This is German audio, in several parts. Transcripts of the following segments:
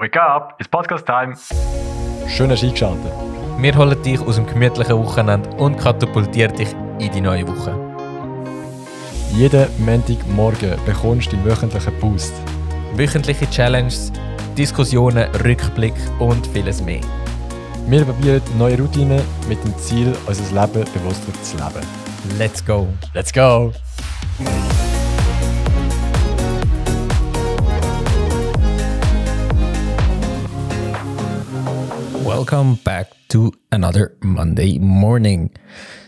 Wake up, it's Podcast Time. Schön hast du eingeschaltet. Wir holen dich aus dem gemütlichen Wochenende und katapultieren dich in die neue Woche. Jeden Montagmorgen bekommst du deinen wöchentlichen Boost. Wöchentliche Challenges, Diskussionen, Rückblick und vieles mehr. Wir probieren neue Routinen mit dem Ziel, unser Leben bewusster zu leben. Let's go! Let's go! Welcome back to another Monday morning.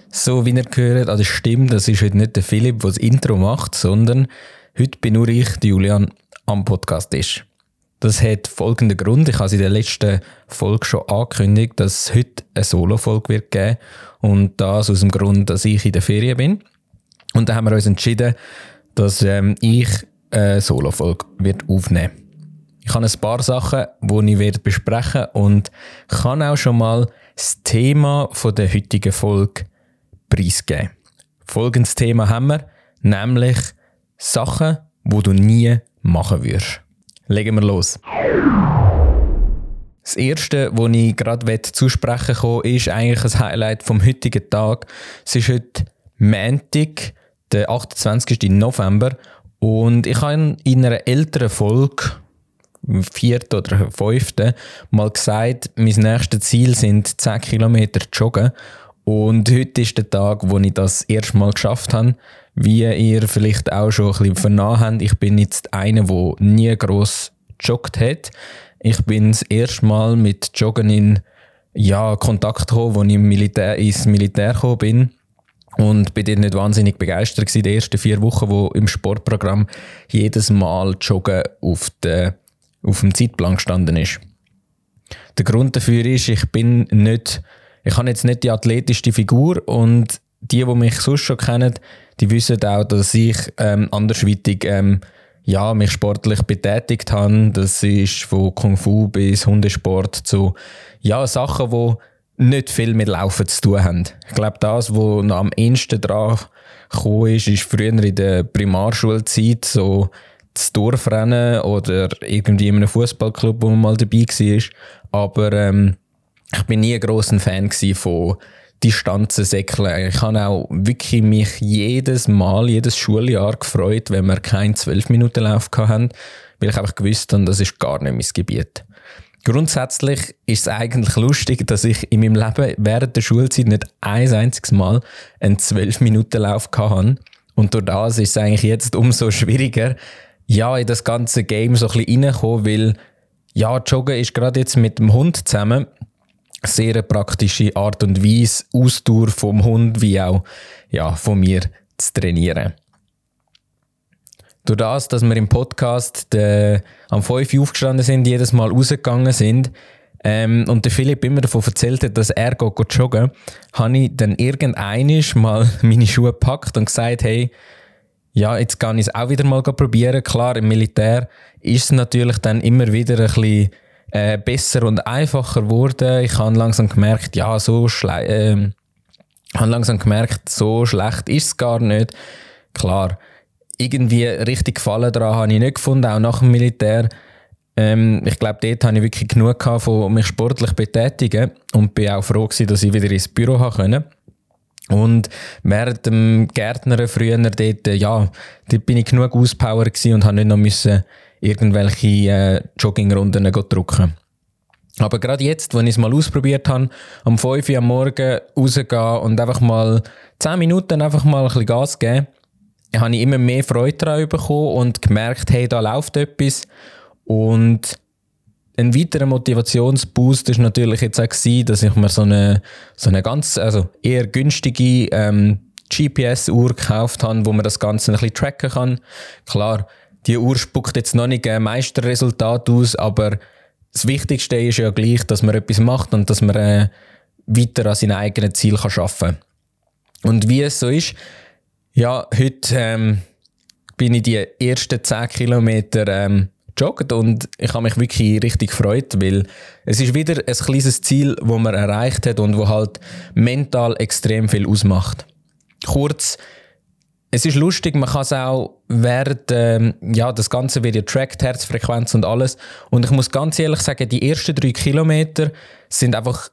So wie ihr gehört an der Stimme, das ist heute nicht der Philipp, der das Intro macht, sondern heute bin nur ich, Julian, am Podcast ist. Das hat folgenden Grund. Ich habe es in der letzten Folge schon angekündigt, dass es heute eine Solo-Folge wird geben. Und das aus dem Grund, dass ich in der Ferien bin. Und da haben wir uns entschieden, dass ähm, ich eine Solo-Folge aufnehmen werde. Ich habe ein paar Sachen, die ich werde besprechen und kann auch schon mal das Thema der heutigen Folge preisgeben. Folgendes Thema haben wir, nämlich Sachen, wo du nie machen würdest. Legen wir los. Das erste, wo ich gerade zusprechen komme, ist eigentlich ein Highlight vom heutigen Tag. Es ist heute Montag, der 28. November und ich habe in einer älteren Folge vierten oder fünften mal gesagt, mein nächstes Ziel sind 10 Kilometer joggen. Und heute ist der Tag, wo ich das erste Mal geschafft habe. Wie ihr vielleicht auch schon ein bisschen vernommen habt, ich bin jetzt einer, der nie gross gejoggt hat. Ich bin das erste Mal mit Joggen in ja, Kontakt gekommen, als ich im Militär, ins Militär gekommen bin. Und bin dort nicht wahnsinnig begeistert gewesen, die ersten vier Wochen, wo im Sportprogramm jedes Mal Joggen auf der auf dem Zeitplan gestanden ist. Der Grund dafür ist, ich bin nicht, ich habe jetzt nicht die athletischste Figur und die, die mich sonst schon kennen, die wissen auch, dass ich ähm, andersweitig ähm, ja, mich sportlich betätigt habe. Das ist von Kung Fu bis Hundesport zu ja, Sachen, die nicht viel mit Laufen zu tun haben. Ich glaube, das, was am ehesten dran gekommen ist, ist früher in der Primarschulzeit so das Dorfrennen oder irgendwie in einem Fußballclub, wo man mal dabei war. Aber ähm, ich bin nie ein grosser Fan von Distanzen säckeln. Ich habe auch wirklich mich jedes Mal, jedes Schuljahr gefreut, wenn wir keinen 12-Minuten-Lauf hatten, weil ich einfach gewusst habe, das ist gar nicht mein Gebiet. Grundsätzlich ist es eigentlich lustig, dass ich in meinem Leben während der Schulzeit nicht ein einziges Mal einen 12-Minuten-Lauf hatte. Und durch das ist es eigentlich jetzt umso schwieriger, ja, in das ganze Game so ein bisschen reinkommen, weil ja, Joggen ist gerade jetzt mit dem Hund zusammen eine sehr praktische Art und Weise, Ausdauer vom Hund wie auch ja, von mir zu trainieren. Durch das, dass wir im Podcast de, am 5 Uhr aufgestanden sind, jedes Mal rausgegangen sind ähm, und der Philipp immer davon erzählt hat, dass er geht, geht joggen, habe ich dann irgendeinisch mal meine Schuhe gepackt und gesagt, hey, ja, jetzt kann ich es auch wieder mal probieren. Klar, im Militär ist es natürlich dann immer wieder ein bisschen äh, besser und einfacher geworden. Ich habe langsam gemerkt, ja, so schlecht, äh, habe langsam gemerkt, so schlecht ist es gar nicht. Klar, irgendwie richtig Gefallen daran habe ich nicht gefunden, auch nach dem Militär. Ähm, ich glaube, dort hatte ich wirklich genug gehabt, von mich sportlich betätigen und bin auch froh gewesen, dass ich wieder ins Büro konnte. Und während dem Gärtner früher dort, äh, ja, dort bin ich genug auspower und habe nicht noch müssen irgendwelche äh, Joggingrunden drücken. Aber gerade jetzt, wenn ich es mal ausprobiert habe, am 5 Uhr am Morgen rausgehen und einfach mal 10 Minuten einfach mal ein bisschen Gas geben, habe ich immer mehr Freude daran bekommen und gemerkt, hey, da läuft etwas. Und ein weiterer Motivationsboost ist natürlich jetzt auch gewesen, dass ich mir so eine, so eine ganz, also eher günstige ähm, GPS-Uhr gekauft habe, wo man das Ganze ein bisschen tracken kann. Klar, die Uhr spuckt jetzt noch nicht ein Meisterresultat aus, aber das Wichtigste ist ja gleich, dass man etwas macht und dass man äh, weiter an seinem eigenen Ziel kann arbeiten kann. Und wie es so ist, ja, heute ähm, bin ich die ersten 10 Kilometer ähm, gejoggt und ich habe mich wirklich richtig gefreut, weil es ist wieder ein kleines Ziel, das man erreicht hat und wo halt mental extrem viel ausmacht. Kurz, es ist lustig, man kann es auch während, ähm, ja, das Ganze wird ja tracked, Herzfrequenz und alles. Und ich muss ganz ehrlich sagen, die ersten drei Kilometer sind einfach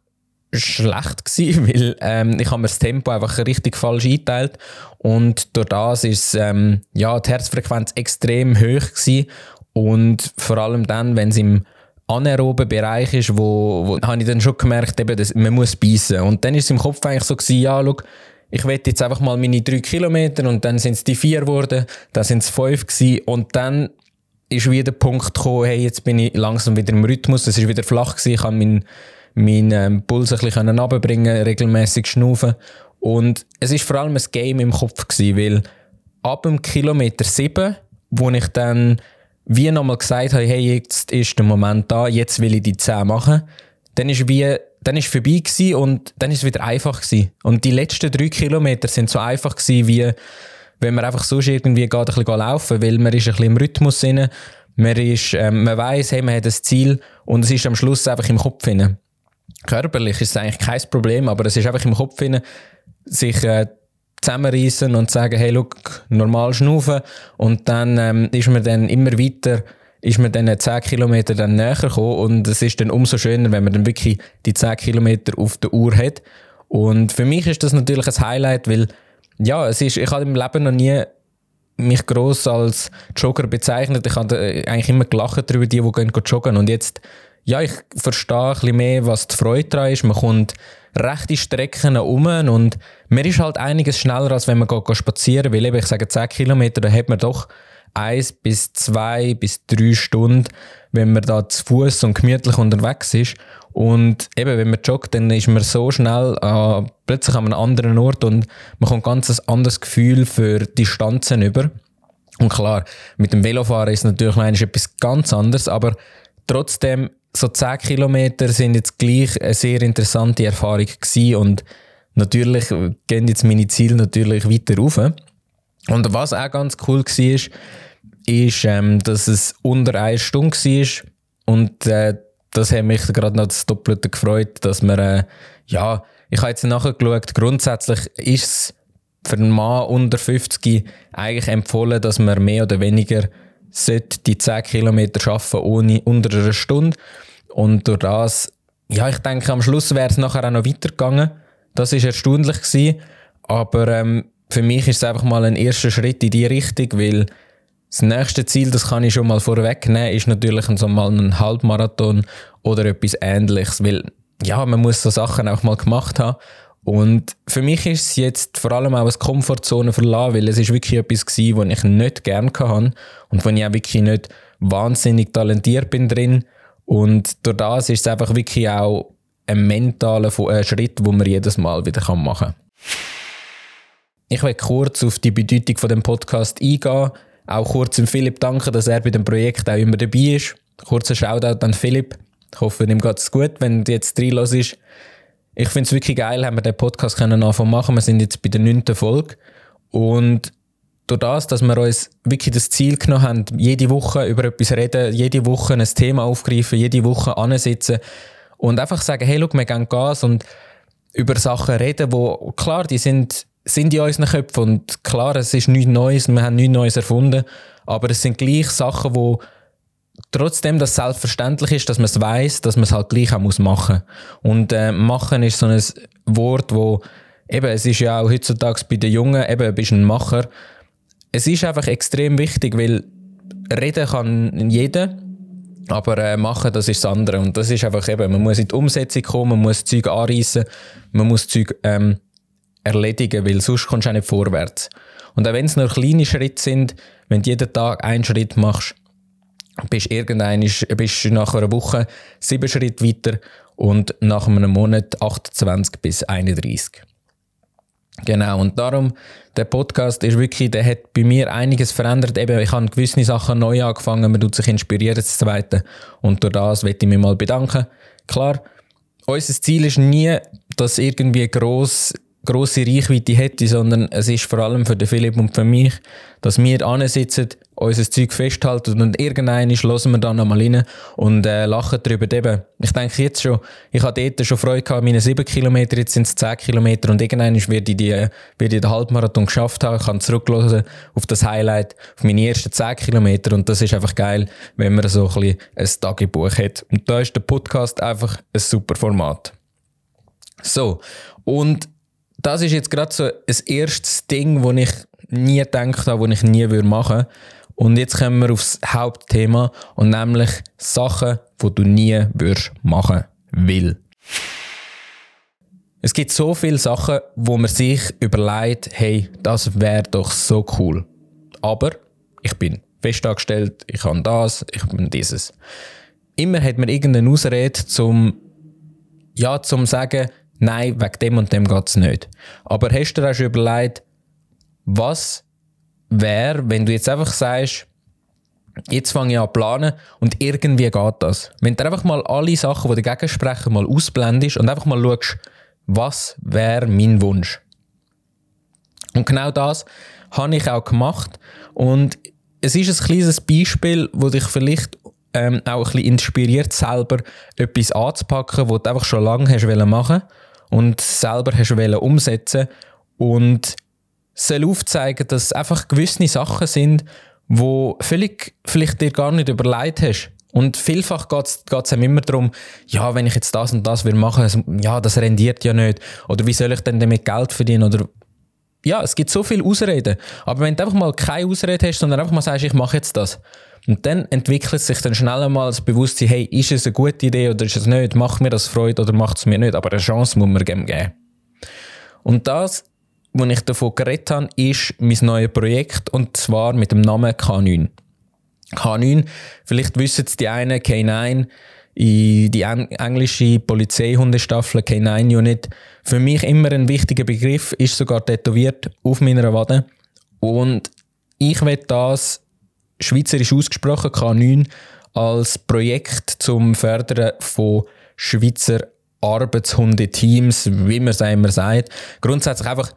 schlecht gewesen, weil ähm, ich habe mir das Tempo einfach richtig falsch eingeteilt und durch das ist ähm, ja, die Herzfrequenz extrem hoch gewesen und vor allem dann, wenn es im anaeroben Bereich ist, wo, wo habe ich dann schon gemerkt, eben, dass man muss beißen und dann ist es im Kopf eigentlich so gewesen, ja, schau, ich wette jetzt einfach mal meine drei Kilometer und dann sind es die vier geworden, dann sind es fünf gewesen. Und dann ist wieder der Punkt gekommen, hey, jetzt bin ich langsam wieder im Rhythmus, es ist wieder flach gewesen, ich habe meinen meinen ähm, Puls ein bisschen runterbringen regelmäßig schnaufen. Und es ist vor allem ein Game im Kopf gewesen, weil ab dem Kilometer 7, wo ich dann wie nochmal gesagt habe, hey, jetzt ist der Moment da, jetzt will ich die 10 machen, dann ist wie dann ist vorbei gewesen und dann ist es wieder einfach gewesen. Und die letzten drei Kilometer sind so einfach gewesen, wie wenn man einfach sonst irgendwie geht, ein bisschen laufen, weil man ist ein bisschen im Rhythmus drin, man ist, ähm, man weiß, hey, man hat ein Ziel und es ist am Schluss einfach im Kopf drin. Körperlich ist es eigentlich kein Problem, aber es ist einfach im Kopf drin, sich äh, zusammenreißen und sagen, hey, look, normal schnaufen und dann ähm, ist man dann immer weiter ist man dann 10 Kilometer dann näher gekommen und es ist dann umso schöner, wenn man dann wirklich die 10 Kilometer auf der Uhr hat. Und für mich ist das natürlich ein Highlight, weil ja, es ist, ich habe im Leben noch nie mich gross als Jogger bezeichnet. Ich habe äh, eigentlich immer gelacht darüber, die, die gehen joggen. Und jetzt, ja, ich verstehe ein bisschen mehr, was die Freude daran ist. Man kommt rechte Strecken um und mir ist halt einiges schneller, als wenn man geht, geht spazieren Weil eben, ich sage 10 Kilometer, da hat man doch eins bis zwei bis drei Stunden, wenn man da zu Fuß und gemütlich unterwegs ist. Und eben, wenn man joggt, dann ist man so schnell äh, plötzlich an einem anderen Ort und man kommt ganz ein anderes Gefühl für Distanzen über. Und klar, mit dem Velofahren ist natürlich etwas ganz anderes, aber trotzdem, so 10 Kilometer sind jetzt gleich eine sehr interessante Erfahrung gewesen und natürlich gehen jetzt meine Ziele natürlich weiter rauf. Und was auch ganz cool war, ist, ähm, dass es unter einer Stunde war. Und äh, das hat mich gerade noch das Doppelte gefreut, dass man, äh, ja, ich habe jetzt nachgeschaut, grundsätzlich ist es für einen Mann unter 50 eigentlich empfohlen, dass man mehr oder weniger die 10 Kilometer schaffen ohne unter einer Stunde. Und durch das, ja, ich denke, am Schluss wäre es nachher auch noch weitergegangen. Das ist erstaunlich gewesen. Aber ähm, für mich ist es einfach mal ein erster Schritt in die Richtung, weil das nächste Ziel, das kann ich schon mal vorwegnehmen, ist natürlich so mal ein Halbmarathon oder etwas ähnliches, weil ja, man muss so Sachen auch mal gemacht haben. Und für mich ist es jetzt vor allem auch eine Komfortzone verlassen, weil es ist wirklich etwas gewesen, was ich nicht gerne hatte und wo ich auch wirklich nicht wahnsinnig talentiert bin drin. Und durch das ist es einfach wirklich auch ein mentaler Schritt, wo man jedes Mal wieder machen kann. Ich will kurz auf die Bedeutung von dem Podcast eingehen. Auch kurz dem Philipp danken, dass er bei dem Projekt auch immer dabei ist. Kurzer Shoutout an Philipp. Ich hoffe, ihm geht es gut, wenn du jetzt reinlässt. Ich finde es wirklich geil, haben wir den Podcast können anfangen machen. Wir sind jetzt bei der neunten Folge. Und durch das, dass wir uns wirklich das Ziel genommen haben, jede Woche über etwas reden, jede Woche ein Thema aufgreifen, jede Woche ansitzen und einfach sagen, hey, schau, wir gehen Gas und über Sachen reden, wo klar, die sind sind in unseren Köpfen. Und klar, es ist nichts Neues, wir haben nichts Neues erfunden, aber es sind gleich Sachen, wo trotzdem das selbstverständlich ist, dass man es weiß, dass man es halt gleich auch machen muss. Und äh, machen ist so ein Wort, wo eben, es ist ja auch heutzutage bei den Jungen, eben, bist ein Macher. Es ist einfach extrem wichtig, weil reden kann jeder, aber äh, machen, das ist das andere. Und das ist einfach eben, man muss in die Umsetzung kommen, man muss Zeug anreißen, man muss Zeug ähm, erledigen, weil sonst kommst du auch nicht vorwärts. Und auch wenn es nur kleine Schritte sind, wenn du jeden Tag einen Schritt machst, bist du bist nach einer Woche sieben Schritte weiter und nach einem Monat 28 bis 31. Genau, und darum, der Podcast ist wirklich, der hat bei mir einiges verändert. Eben, ich habe gewisse Sachen neu angefangen, man tut sich inspirieren, das Zweite. Und durch das möchte ich mich mal bedanken. Klar, unser Ziel ist nie, dass irgendwie gross grosse Reichweite hätte, sondern es ist vor allem für den Philipp und für mich, dass wir ansitzen, unser Zeug festhalten und irgendeinen hören wir dann nochmal rein und äh, lachen darüber. Eben, ich denke jetzt schon, ich hatte dort schon Freude gehabt, meine 7 Kilometer, jetzt sind es 10 Kilometer und irgendwann werde ich, die, werde ich den Halbmarathon geschafft haben. Ich kann zurücklassen auf das Highlight, auf meine ersten 10 Kilometer und das ist einfach geil, wenn man so ein ein Tagebuch hat. Und da ist der Podcast einfach ein super Format. So, und das ist jetzt gerade so ein erstes Ding, wo ich nie gedacht habe, wo ich nie machen würde. Und jetzt kommen wir aufs Hauptthema und nämlich Sachen, die du nie würdest machen will. Es gibt so viele Sachen, wo man sich überlegt, hey, das wäre doch so cool. Aber ich bin festangestellt, ich kann das, ich bin dieses. Immer hat man irgendeine Ausrede zum, ja, zum sagen, nein, wegen dem und dem geht es nicht. Aber hast du dir auch schon überlegt, was wäre, wenn du jetzt einfach sagst, jetzt fange ich an zu planen und irgendwie geht das. Wenn du einfach mal alle Sachen, die dagegen sprechen, mal ausblendest und einfach mal schaust, was wäre mein Wunsch. Und genau das habe ich auch gemacht und es ist ein kleines Beispiel, wo dich vielleicht ähm, auch ein bisschen inspiriert, selber etwas anzupacken, was du einfach schon lange hast machen und selber hast umsetzen und soll aufzeigen, dass es einfach gewisse Sachen sind, wo völlig vielleicht dir gar nicht überlegt hast. Und vielfach geht es einem immer darum, ja, wenn ich jetzt das und das will machen, ja, das rendiert ja nicht. Oder wie soll ich denn damit Geld verdienen? Oder ja, es gibt so viele Ausreden. Aber wenn du einfach mal keine Ausrede hast, sondern einfach mal sagst, ich mache jetzt das. Und dann entwickelt sich dann schnell einmal das Bewusstsein, hey, ist es eine gute Idee oder ist es nicht? Macht mir das Freude oder macht es mir nicht? Aber eine Chance muss man geben. Und das, was ich davon geredet habe, ist mein neues Projekt und zwar mit dem Namen K9. K9, vielleicht wissen es die einen, K9, in die englische Polizeihundestaffel K9 Unit. Für mich immer ein wichtiger Begriff, ist sogar tätowiert auf meiner Wade. Und ich werde das schweizerisch ausgesprochen K9 als Projekt zum Fördern von Schweizer Arbeitshundeteams, wie man es immer sagt. Grundsätzlich einfach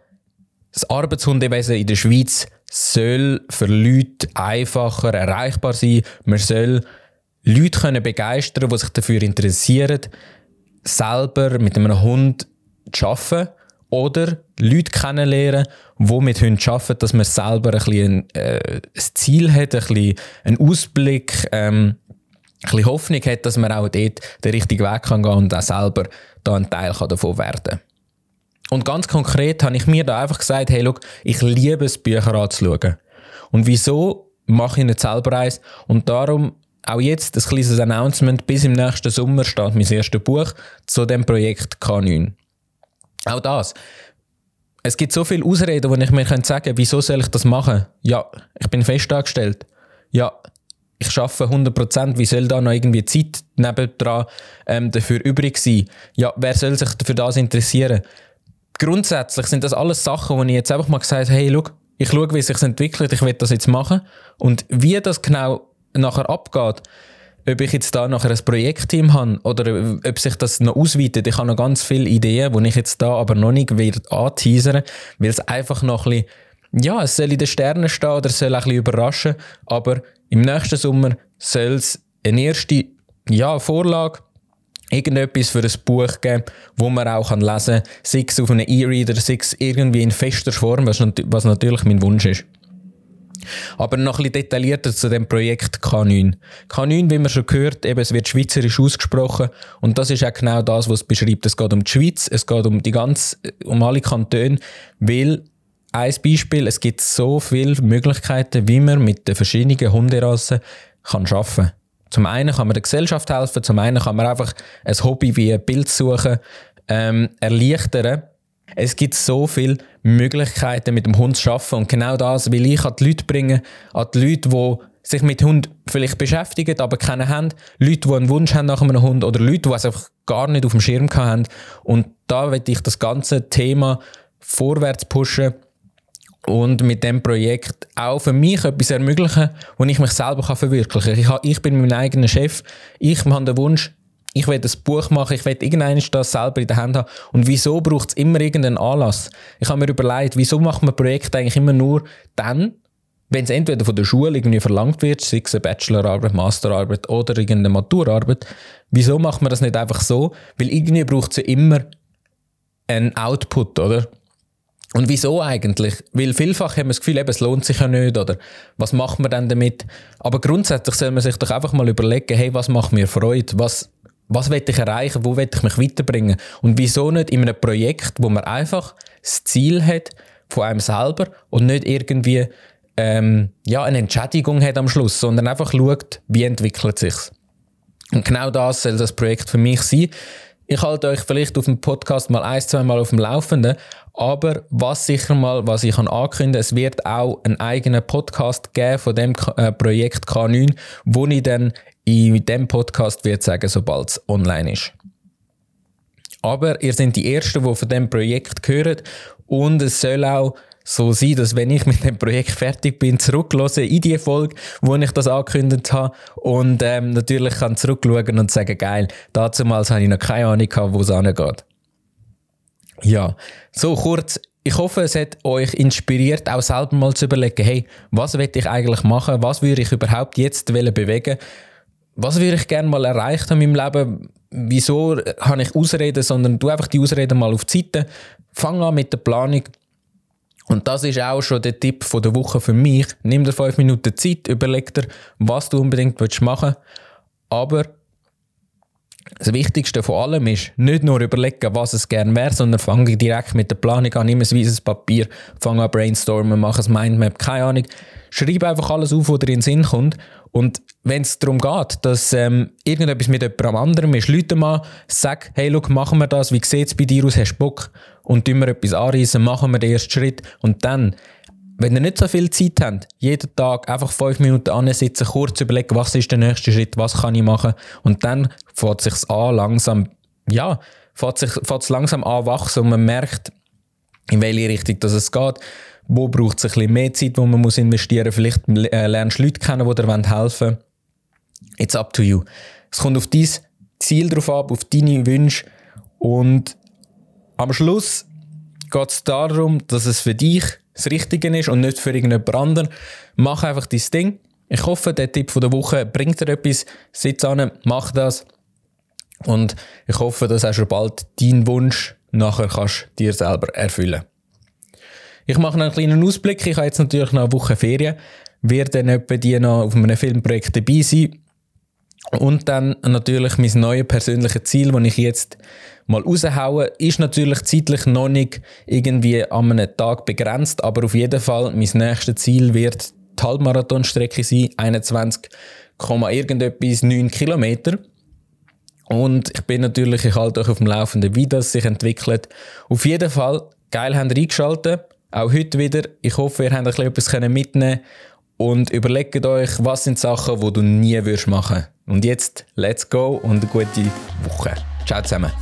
das Arbeitshundewesen in der Schweiz soll für Leute einfacher erreichbar sein. Man soll Leute können begeistern, die sich dafür interessieren, selber mit einem Hund zu arbeiten oder Leute kennenlernen, die mit Hunden arbeiten, dass man selber ein, bisschen, äh, ein Ziel hat, ein bisschen einen Ausblick, ähm, ein bisschen Hoffnung hat, dass man auch dort den richtigen Weg kann gehen und auch selber da ein Teil davon werden kann. Und ganz konkret habe ich mir da einfach gesagt, hey, look, ich liebe es, Bücher anzuschauen. Und wieso mache ich nicht selber eins? Und darum auch jetzt ein kleines Announcement. Bis im nächsten Sommer steht mein erstes Buch zu dem Projekt K9. Auch das. Es gibt so viele Ausreden, wo ich mir sagen könnte, wieso soll ich das machen? Ja, ich bin fest angestellt. Ja, ich arbeite 100%, wie soll da noch irgendwie Zeit nebendran ähm, dafür übrig sein? Ja, wer soll sich für das interessieren? Grundsätzlich sind das alles Sachen, wo ich jetzt einfach mal gesagt habe, hey, schau, ich schaue, wie es sich entwickelt, ich will das jetzt machen. Und wie das genau nachher abgeht, ob ich jetzt da nachher ein Projektteam habe oder ob sich das noch ausweitet. Ich habe noch ganz viele Ideen, die ich jetzt da aber noch nicht werde anteasern, weil es einfach noch ein bisschen, ja, es soll in den Sternen stehen oder es soll ein bisschen überraschen, aber im nächsten Sommer soll es eine erste ja, Vorlage irgendetwas für ein Buch geben, wo man auch lesen kann, sei es auf einem E-Reader, sei es irgendwie in fester Form, was, was natürlich mein Wunsch ist. Aber noch ein bisschen detaillierter zu dem Projekt K9. K9, wie man schon gehört, eben, es wird schweizerisch ausgesprochen und das ist auch genau das, was es beschreibt. Es geht um die Schweiz, es geht um die ganz, um alle Kantone, weil ein Beispiel, es gibt so viele Möglichkeiten, wie man mit den verschiedenen Hunderassen kann arbeiten kann. Zum einen kann man der Gesellschaft helfen, zum einen kann man einfach ein Hobby wie ein Bild suchen ähm, erleichtern. Es gibt so viele Möglichkeiten, mit dem Hund zu arbeiten. Und genau das will ich an die Leute bringen, an die Leute, die sich mit Hund vielleicht beschäftigen, aber keinen haben. Leute, die einen Wunsch haben nach einem Hund oder Leute, die es einfach gar nicht auf dem Schirm haben. Und da will ich das ganze Thema vorwärts pushen und mit dem Projekt auch für mich etwas ermöglichen, wo ich mich selber kann verwirklichen kann. Ich, ich bin mein eigener Chef. Ich habe den Wunsch, ich will ein Buch machen, ich will irgendeines das selber in der Hand haben. Und wieso braucht es immer irgendeinen Anlass? Ich habe mir überlegt, wieso macht man Projekte eigentlich immer nur dann, wenn es entweder von der Schule irgendwie verlangt wird, sei es eine Bachelorarbeit, Masterarbeit oder irgendeine Maturarbeit, wieso macht man das nicht einfach so? Weil irgendwie braucht es ja immer einen Output, oder? Und wieso eigentlich? Weil vielfach haben wir das Gefühl, eben, es lohnt sich ja nicht oder was macht man dann damit? Aber grundsätzlich soll man sich doch einfach mal überlegen, hey, was macht mir Freude? Was, was will ich erreichen? Wo will ich mich weiterbringen? Und wieso nicht in einem Projekt, wo man einfach das Ziel hat von einem selber und nicht irgendwie ähm, ja, eine Entschädigung hat am Schluss, sondern einfach schaut, wie entwickelt sich's. Und genau das soll das Projekt für mich sein. Ich halte euch vielleicht auf dem Podcast mal ein, zwei Mal auf dem Laufenden, aber was sicher mal, was ich ankündigen, es wird auch einen eigenen Podcast geben von dem äh, Projekt K9, wo ich dann in dem Podcast wird sagen, sobald es online ist. Aber ihr seid die Ersten, die von dem Projekt hören und es soll auch so sein, dass wenn ich mit dem Projekt fertig bin, zurücklasse in die Folge, wo ich das angekündigt habe und ähm, natürlich kann zurückschauen und sagen, geil, damals habe ich noch keine Ahnung gehabt, wo es angeht. Ja, so kurz. Ich hoffe, es hat euch inspiriert, auch selber mal zu überlegen, hey, was will ich eigentlich machen? Was würde ich überhaupt jetzt bewegen? Was würde ich gerne mal erreicht haben in meinem Leben? Wieso habe ich Ausreden, sondern du einfach die Ausreden mal auf die Seite. Fang an mit der Planung und das ist auch schon der Tipp von der Woche für mich. Nimm dir fünf Minuten Zeit, überleg dir, was du unbedingt machen willst. Aber das Wichtigste von allem ist, nicht nur überlegen, was es gerne wäre, sondern fange direkt mit der Planung an, nimm ein weißes Papier, fange an brainstormen, mach ein Mindmap, keine Ahnung. Schreib einfach alles auf, was dir in den Sinn kommt. Und wenn es darum geht, dass ähm, irgendetwas mit jemandem anderem ist, Leute mal, sag, hey, look, machen wir das, wie sieht es bei dir aus, hast du Bock? Und tun wir etwas anreißen, machen wir den ersten Schritt. Und dann, wenn ihr nicht so viel Zeit habt, jeden Tag einfach fünf Minuten ansitzen, kurz überlegen, was ist der nächste Schritt, was kann ich machen? Und dann fährt es sich an, langsam, ja, fährt es langsam an wachsen und man merkt, in welche Richtung das es geht. Wo braucht es ein bisschen mehr Zeit, wo man muss investieren muss? Vielleicht äh, lernst du Leute kennen, die dir helfen wollen. It's up to you. Es kommt auf dein Ziel drauf ab, auf deine Wünsche. Und am Schluss geht es darum, dass es für dich das Richtige ist und nicht für irgendjemand anderen. Mach einfach dein Ding. Ich hoffe, der Tipp der Woche bringt dir etwas. Sitz an, mach das. Und ich hoffe, dass auch schon bald deinen Wunsch nachher kannst dir selber erfüllen ich mache noch einen kleinen Ausblick. Ich habe jetzt natürlich noch eine Woche Ferien. Werde dann etwa die noch auf einem Filmprojekt dabei sein. Und dann natürlich mein neues persönliches Ziel, das ich jetzt mal raushaue, ist natürlich zeitlich noch nicht irgendwie an einem Tag begrenzt, aber auf jeden Fall mein nächstes Ziel wird die Halbmarathonstrecke sein, 21, irgendetwas 9 Kilometer. Und ich bin natürlich, ich halte euch auf dem Laufenden, wie das sich entwickelt. Auf jeden Fall, geil, habt ihr eingeschaltet. Auch heute wieder. Ich hoffe, ihr habt ein bisschen etwas mitnehmen und überlegt euch, was sind Sachen, die du nie würdest machen. Und jetzt, let's go und eine gute Woche. Ciao zusammen.